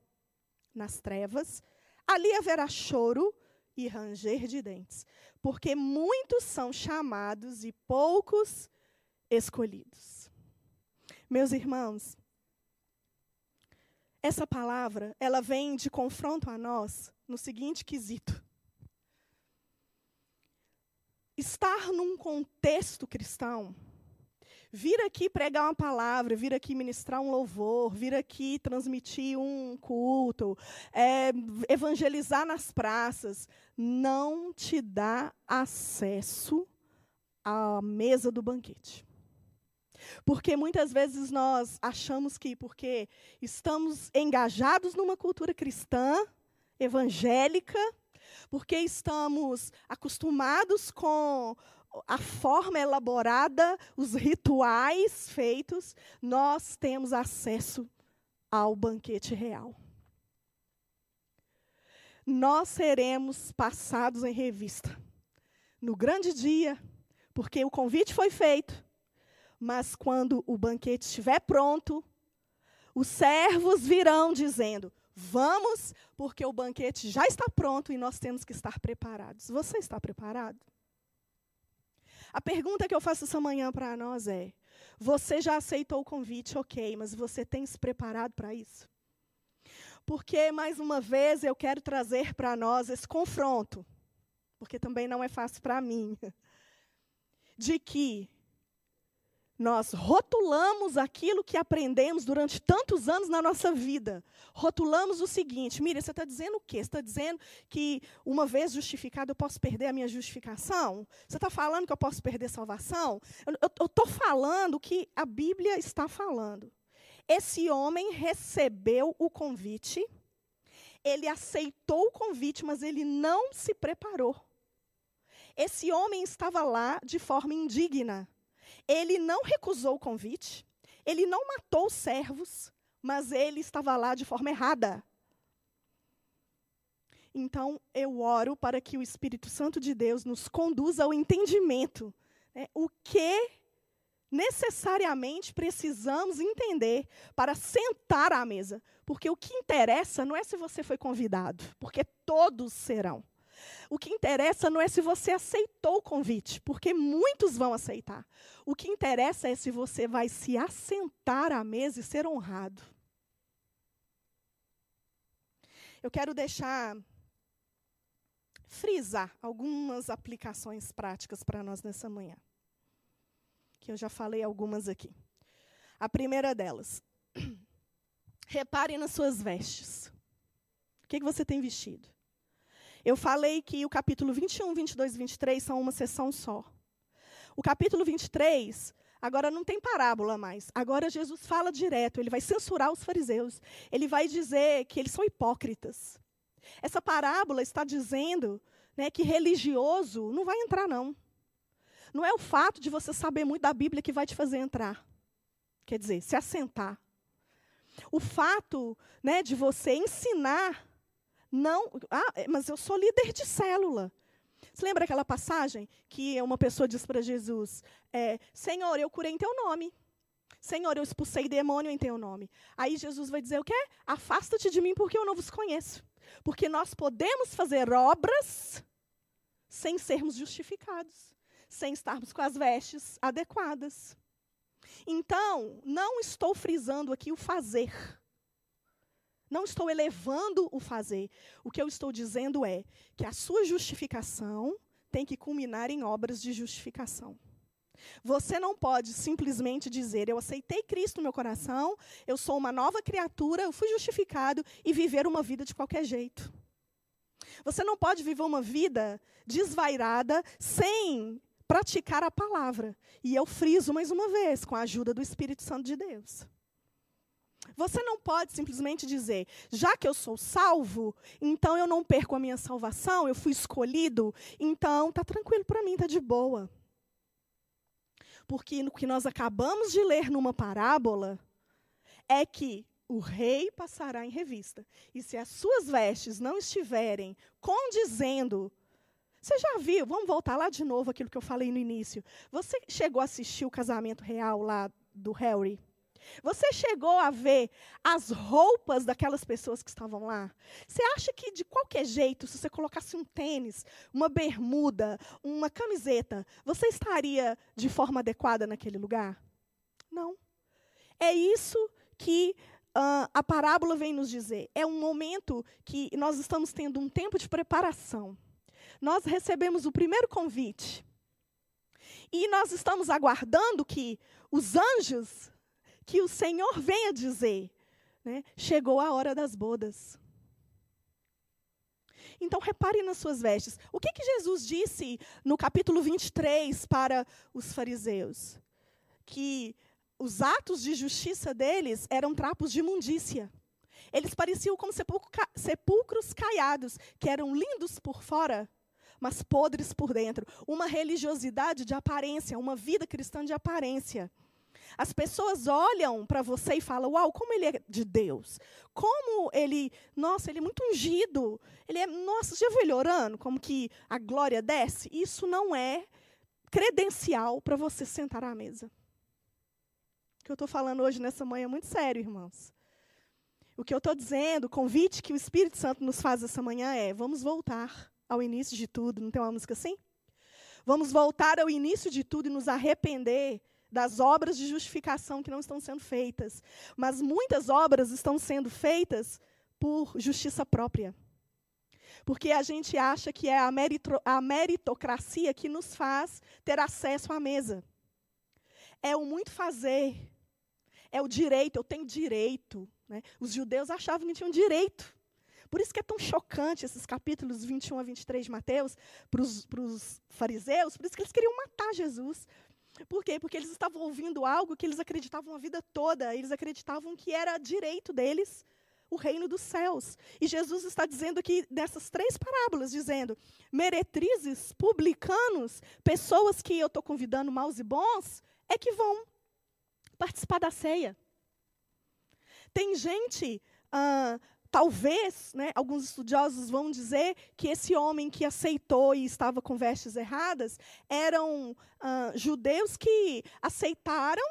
nas trevas. Ali haverá choro e ranger de dentes, porque muitos são chamados e poucos escolhidos. Meus irmãos, essa palavra, ela vem de confronto a nós no seguinte quesito: estar num contexto cristão vir aqui pregar uma palavra, vir aqui ministrar um louvor, vir aqui transmitir um culto, é, evangelizar nas praças, não te dá acesso à mesa do banquete. Porque muitas vezes nós achamos que, porque estamos engajados numa cultura cristã, evangélica, porque estamos acostumados com a forma elaborada, os rituais feitos, nós temos acesso ao banquete real. Nós seremos passados em revista no grande dia, porque o convite foi feito, mas quando o banquete estiver pronto, os servos virão dizendo: Vamos, porque o banquete já está pronto e nós temos que estar preparados. Você está preparado? A pergunta que eu faço essa manhã para nós é: você já aceitou o convite, ok, mas você tem se preparado para isso? Porque, mais uma vez, eu quero trazer para nós esse confronto, porque também não é fácil para mim, <laughs> de que nós rotulamos aquilo que aprendemos durante tantos anos na nossa vida. Rotulamos o seguinte: Miriam, você está dizendo o quê? Você está dizendo que, uma vez justificado, eu posso perder a minha justificação? Você está falando que eu posso perder salvação? Eu estou falando o que a Bíblia está falando. Esse homem recebeu o convite, ele aceitou o convite, mas ele não se preparou. Esse homem estava lá de forma indigna ele não recusou o convite, ele não matou os servos, mas ele estava lá de forma errada. Então, eu oro para que o Espírito Santo de Deus nos conduza ao entendimento. Né, o que necessariamente precisamos entender para sentar à mesa. Porque o que interessa não é se você foi convidado, porque todos serão. O que interessa não é se você aceitou o convite, porque muitos vão aceitar. O que interessa é se você vai se assentar à mesa e ser honrado. Eu quero deixar frisar algumas aplicações práticas para nós nessa manhã. Que eu já falei algumas aqui. A primeira delas. <clears throat> Repare nas suas vestes. O que, que você tem vestido? Eu falei que o capítulo 21, 22 e 23 são uma sessão só. O capítulo 23, agora não tem parábola mais. Agora Jesus fala direto, ele vai censurar os fariseus. Ele vai dizer que eles são hipócritas. Essa parábola está dizendo né, que religioso não vai entrar, não. Não é o fato de você saber muito da Bíblia que vai te fazer entrar. Quer dizer, se assentar. O fato né, de você ensinar não, ah, é, mas eu sou líder de célula. Você lembra aquela passagem que uma pessoa diz para Jesus: é, Senhor, eu curei em teu nome. Senhor, eu expulsei demônio em teu nome. Aí Jesus vai dizer o quê? Afasta-te de mim porque eu não vos conheço. Porque nós podemos fazer obras sem sermos justificados, sem estarmos com as vestes adequadas. Então, não estou frisando aqui o fazer. Não estou elevando o fazer. O que eu estou dizendo é que a sua justificação tem que culminar em obras de justificação. Você não pode simplesmente dizer, eu aceitei Cristo no meu coração, eu sou uma nova criatura, eu fui justificado e viver uma vida de qualquer jeito. Você não pode viver uma vida desvairada sem praticar a palavra. E eu friso mais uma vez, com a ajuda do Espírito Santo de Deus. Você não pode simplesmente dizer, já que eu sou salvo, então eu não perco a minha salvação, eu fui escolhido, então tá tranquilo para mim, tá de boa. Porque no que nós acabamos de ler numa parábola é que o rei passará em revista. E se as suas vestes não estiverem condizendo você já viu? Vamos voltar lá de novo aquilo que eu falei no início. Você chegou a assistir o casamento real lá do Harry? Você chegou a ver as roupas daquelas pessoas que estavam lá? Você acha que de qualquer jeito, se você colocasse um tênis, uma bermuda, uma camiseta, você estaria de forma adequada naquele lugar? Não. É isso que uh, a parábola vem nos dizer. É um momento que nós estamos tendo um tempo de preparação. Nós recebemos o primeiro convite. E nós estamos aguardando que os anjos que o Senhor venha dizer: né, chegou a hora das bodas. Então, repare nas suas vestes. O que, que Jesus disse no capítulo 23 para os fariseus? Que os atos de justiça deles eram trapos de imundícia. Eles pareciam como sepulcros caiados, que eram lindos por fora, mas podres por dentro. Uma religiosidade de aparência, uma vida cristã de aparência. As pessoas olham para você e falam: Uau, como ele é de Deus. Como ele, nossa, ele é muito ungido. Ele é, nossa, já viu ele orando? Como que a glória desce? Isso não é credencial para você sentar à mesa. O que eu estou falando hoje nessa manhã é muito sério, irmãos. O que eu estou dizendo, o convite que o Espírito Santo nos faz essa manhã é: vamos voltar ao início de tudo. Não tem uma música assim? Vamos voltar ao início de tudo e nos arrepender das obras de justificação que não estão sendo feitas. Mas muitas obras estão sendo feitas por justiça própria. Porque a gente acha que é a, merito, a meritocracia que nos faz ter acesso à mesa. É o muito fazer. É o direito, eu tenho direito. Né? Os judeus achavam que tinham direito. Por isso que é tão chocante esses capítulos 21 a 23 de Mateus para os fariseus, por isso que eles queriam matar Jesus. Por quê? Porque eles estavam ouvindo algo que eles acreditavam a vida toda, eles acreditavam que era direito deles o reino dos céus. E Jesus está dizendo aqui nessas três parábolas, dizendo: meretrizes, publicanos, pessoas que eu estou convidando maus e bons, é que vão participar da ceia. Tem gente Talvez, né, alguns estudiosos vão dizer que esse homem que aceitou e estava com vestes erradas eram uh, judeus que aceitaram,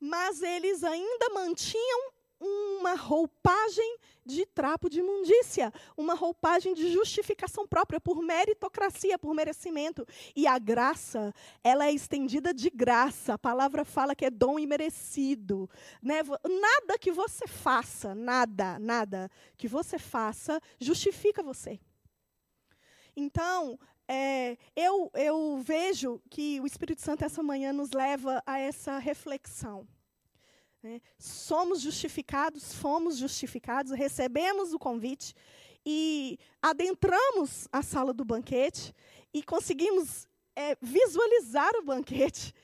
mas eles ainda mantinham uma roupagem de trapo de imundícia, uma roupagem de justificação própria por meritocracia, por merecimento. E a graça, ela é estendida de graça. A palavra fala que é dom imerecido, né? Nada que você faça, nada, nada que você faça justifica você. Então, é, eu, eu vejo que o Espírito Santo essa manhã nos leva a essa reflexão. Né? Somos justificados, fomos justificados, recebemos o convite e adentramos a sala do banquete e conseguimos é, visualizar o banquete,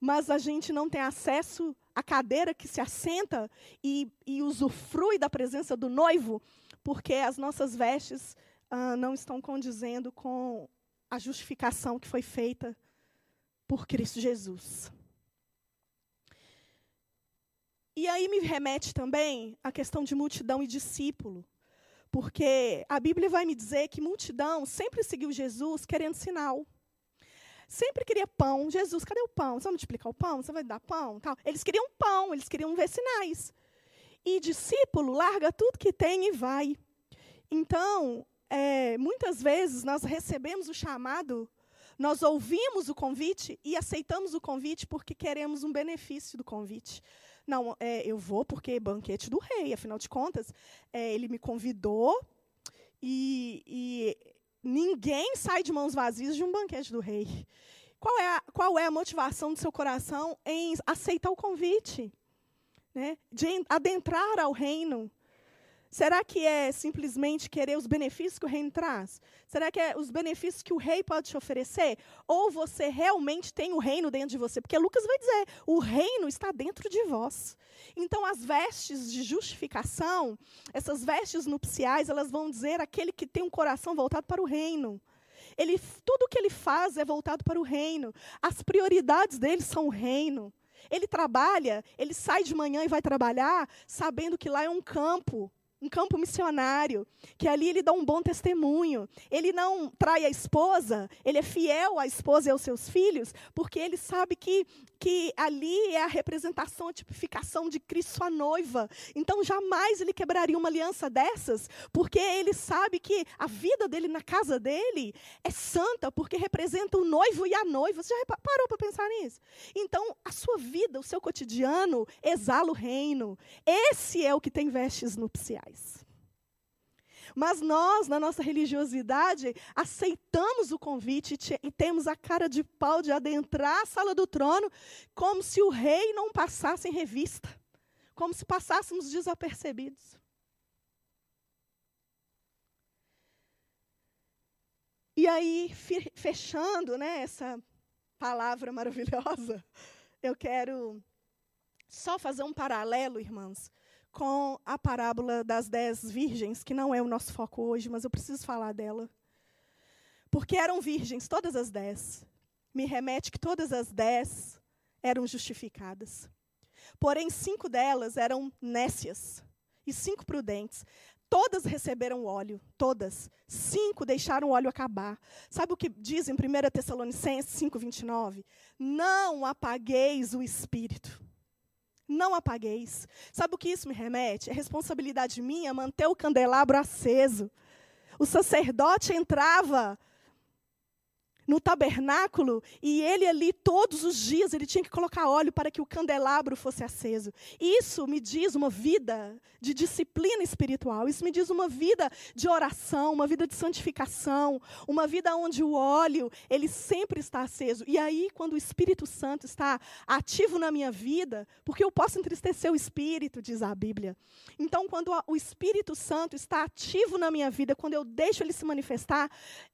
mas a gente não tem acesso à cadeira que se assenta e, e usufrui da presença do noivo, porque as nossas vestes ah, não estão condizendo com a justificação que foi feita por Cristo Jesus. E aí me remete também à questão de multidão e discípulo. Porque a Bíblia vai me dizer que multidão sempre seguiu Jesus querendo sinal. Sempre queria pão. Jesus, cadê o pão? Você vai multiplicar o pão? Você vai dar pão? Tal. Eles queriam pão, eles queriam ver sinais. E discípulo larga tudo que tem e vai. Então, é, muitas vezes nós recebemos o chamado, nós ouvimos o convite e aceitamos o convite porque queremos um benefício do convite. Não, é, eu vou porque é banquete do rei, afinal de contas, é, ele me convidou e, e, ninguém sai de mãos vazias de um banquete do rei. Qual é a, qual é a motivação do seu coração em aceitar o convite? Né? De adentrar ao reino. Será que é simplesmente querer os benefícios que o reino traz? Será que é os benefícios que o rei pode te oferecer? Ou você realmente tem o reino dentro de você? Porque Lucas vai dizer: o reino está dentro de vós. Então, as vestes de justificação, essas vestes nupciais, elas vão dizer aquele que tem um coração voltado para o reino. Ele, tudo que ele faz é voltado para o reino. As prioridades dele são o reino. Ele trabalha, ele sai de manhã e vai trabalhar, sabendo que lá é um campo um campo missionário, que ali ele dá um bom testemunho. Ele não trai a esposa, ele é fiel à esposa e aos seus filhos, porque ele sabe que, que ali é a representação, a tipificação de Cristo, sua noiva. Então, jamais ele quebraria uma aliança dessas, porque ele sabe que a vida dele na casa dele é santa, porque representa o noivo e a noiva. Você já parou para pensar nisso? Então, a sua vida, o seu cotidiano, exala o reino. Esse é o que tem vestes nupciais. Mas nós, na nossa religiosidade, aceitamos o convite e temos a cara de pau de adentrar a sala do trono como se o rei não passasse em revista, como se passássemos desapercebidos. E aí, fechando né, essa palavra maravilhosa, <laughs> eu quero só fazer um paralelo, irmãos, com a parábola das dez virgens, que não é o nosso foco hoje, mas eu preciso falar dela. Porque eram virgens, todas as dez. Me remete que todas as dez eram justificadas. Porém, cinco delas eram nécias e cinco prudentes. Todas receberam óleo, todas. Cinco deixaram o óleo acabar. Sabe o que diz em 1 Tessalonicenses 5,29? Não apagueis o espírito não apagueis. Sabe o que isso me remete? É responsabilidade minha manter o candelabro aceso. O sacerdote entrava no tabernáculo e ele ali todos os dias ele tinha que colocar óleo para que o candelabro fosse aceso. Isso me diz uma vida de disciplina espiritual. Isso me diz uma vida de oração, uma vida de santificação, uma vida onde o óleo ele sempre está aceso. E aí quando o Espírito Santo está ativo na minha vida, porque eu posso entristecer o espírito, diz a Bíblia. Então quando o Espírito Santo está ativo na minha vida, quando eu deixo ele se manifestar,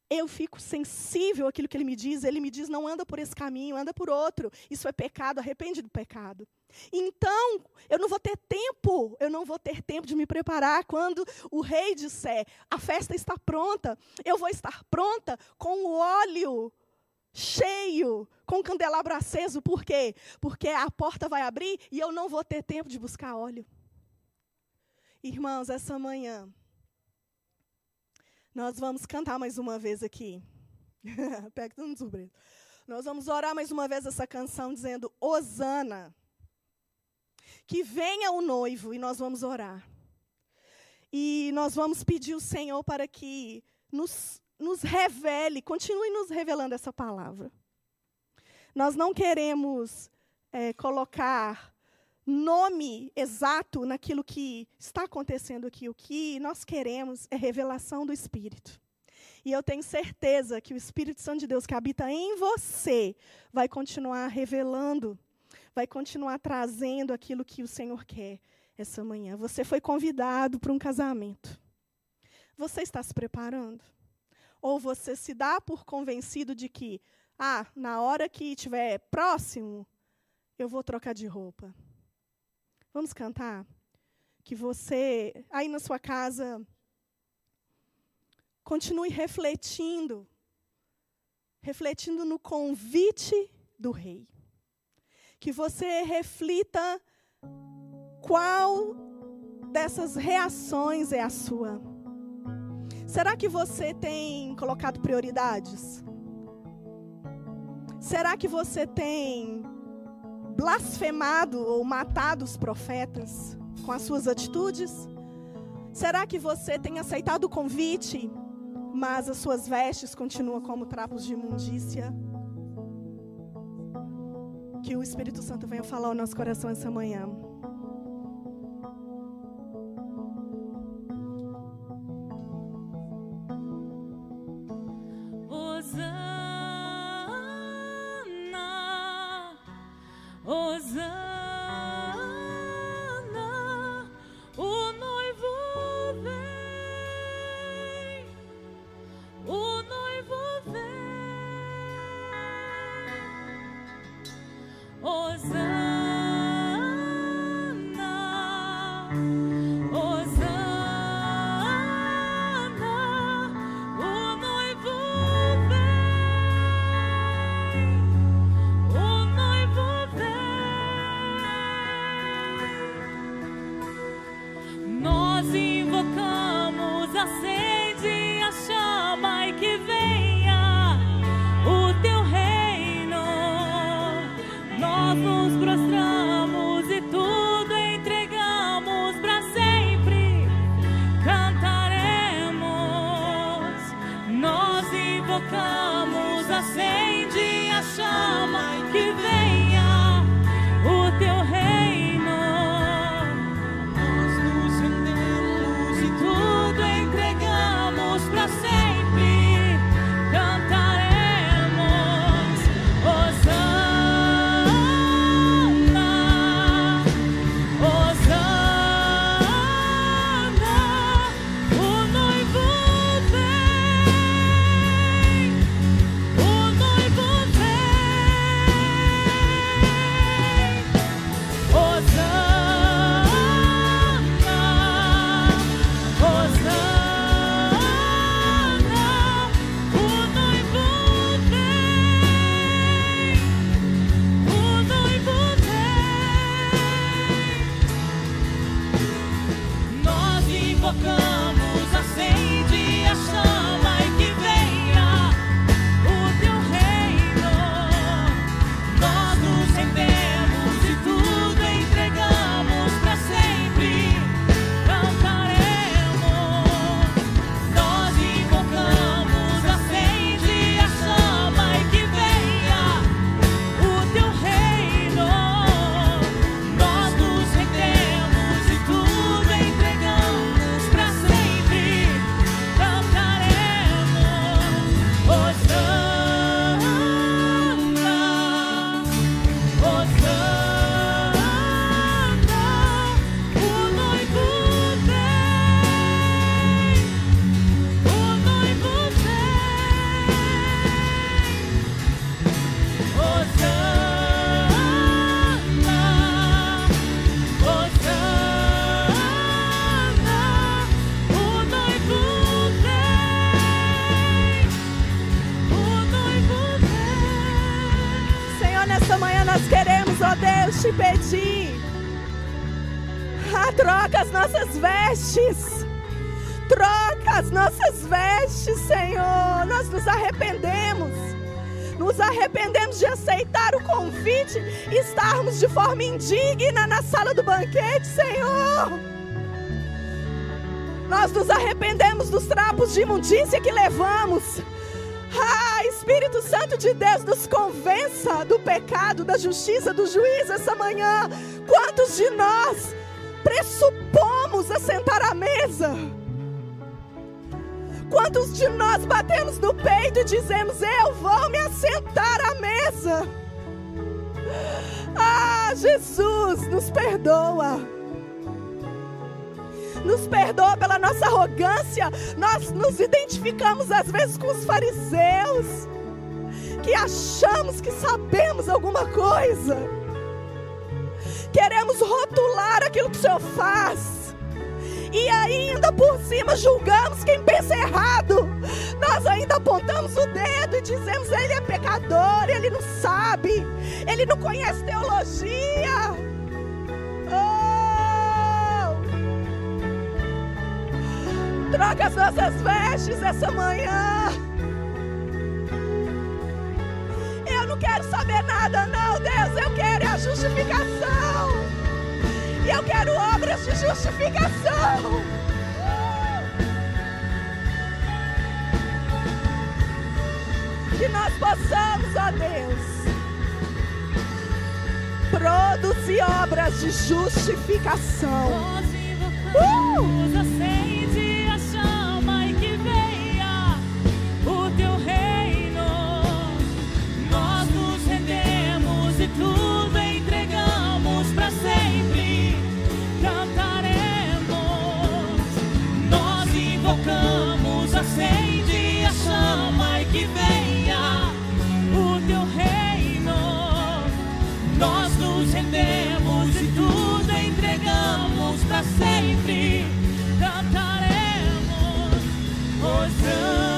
eu fico sensível àquilo que ele me diz. Ele me diz: não anda por esse caminho, anda por outro. Isso é pecado, arrepende do pecado. Então, eu não vou ter tempo, eu não vou ter tempo de me preparar quando o rei disser: a festa está pronta. Eu vou estar pronta com o óleo cheio, com o candelabro aceso. Por quê? Porque a porta vai abrir e eu não vou ter tempo de buscar óleo. Irmãos, essa manhã nós vamos cantar mais uma vez aqui. <laughs> Pega tudo surpresa. Nós vamos orar mais uma vez essa canção dizendo: Osana. Que venha o noivo e nós vamos orar. E nós vamos pedir o Senhor para que nos, nos revele, continue nos revelando essa palavra. Nós não queremos é, colocar nome exato naquilo que está acontecendo aqui. O que nós queremos é revelação do Espírito. E eu tenho certeza que o Espírito Santo de Deus que habita em você vai continuar revelando, vai continuar trazendo aquilo que o Senhor quer essa manhã. Você foi convidado para um casamento. Você está se preparando? Ou você se dá por convencido de que, ah, na hora que estiver próximo, eu vou trocar de roupa? Vamos cantar? Que você, aí na sua casa, continue refletindo, refletindo no convite do Rei. Que você reflita qual dessas reações é a sua. Será que você tem colocado prioridades? Será que você tem blasfemado ou matado os profetas com as suas atitudes? Será que você tem aceitado o convite, mas as suas vestes continuam como trapos de imundícia? Que o Espírito Santo venha falar ao nosso coração essa manhã. Nós estarmos de forma indigna na sala do banquete, Senhor. Nós nos arrependemos dos trapos de imundícia que levamos. Ah, Espírito Santo de Deus, nos convença do pecado, da justiça, do juízo essa manhã. Quantos de nós pressupomos assentar à mesa? Quantos de nós batemos no peito e dizemos: Eu vou me assentar à mesa? Ah, Jesus, nos perdoa. Nos perdoa pela nossa arrogância. Nós nos identificamos às vezes com os fariseus, que achamos que sabemos alguma coisa. Queremos rotular aquilo que o Senhor faz. E ainda por cima julgamos quem pensa errado. Nós ainda apontamos o dedo e dizemos: ele é pecador, ele não sabe, ele não conhece teologia. Oh! Troca as nossas vestes essa manhã. Eu não quero saber nada, não, Deus. Eu quero é a justificação. E eu quero obras de justificação. Que nós possamos, ó Deus, produzir obras de justificação. Nós acende a chama e que venha o teu reino. Nós nos rendemos e tudo entregamos para sempre. Cantaremos Hosana,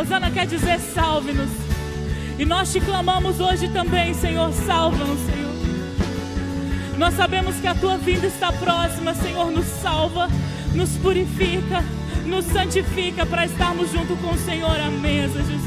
Osana quer dizer salve-nos. E nós te clamamos hoje também, Senhor, salva-nos, Senhor. Nós sabemos que a tua vinda está próxima, Senhor, nos salva, nos purifica, nos santifica para estarmos junto com o Senhor à mesa, Jesus.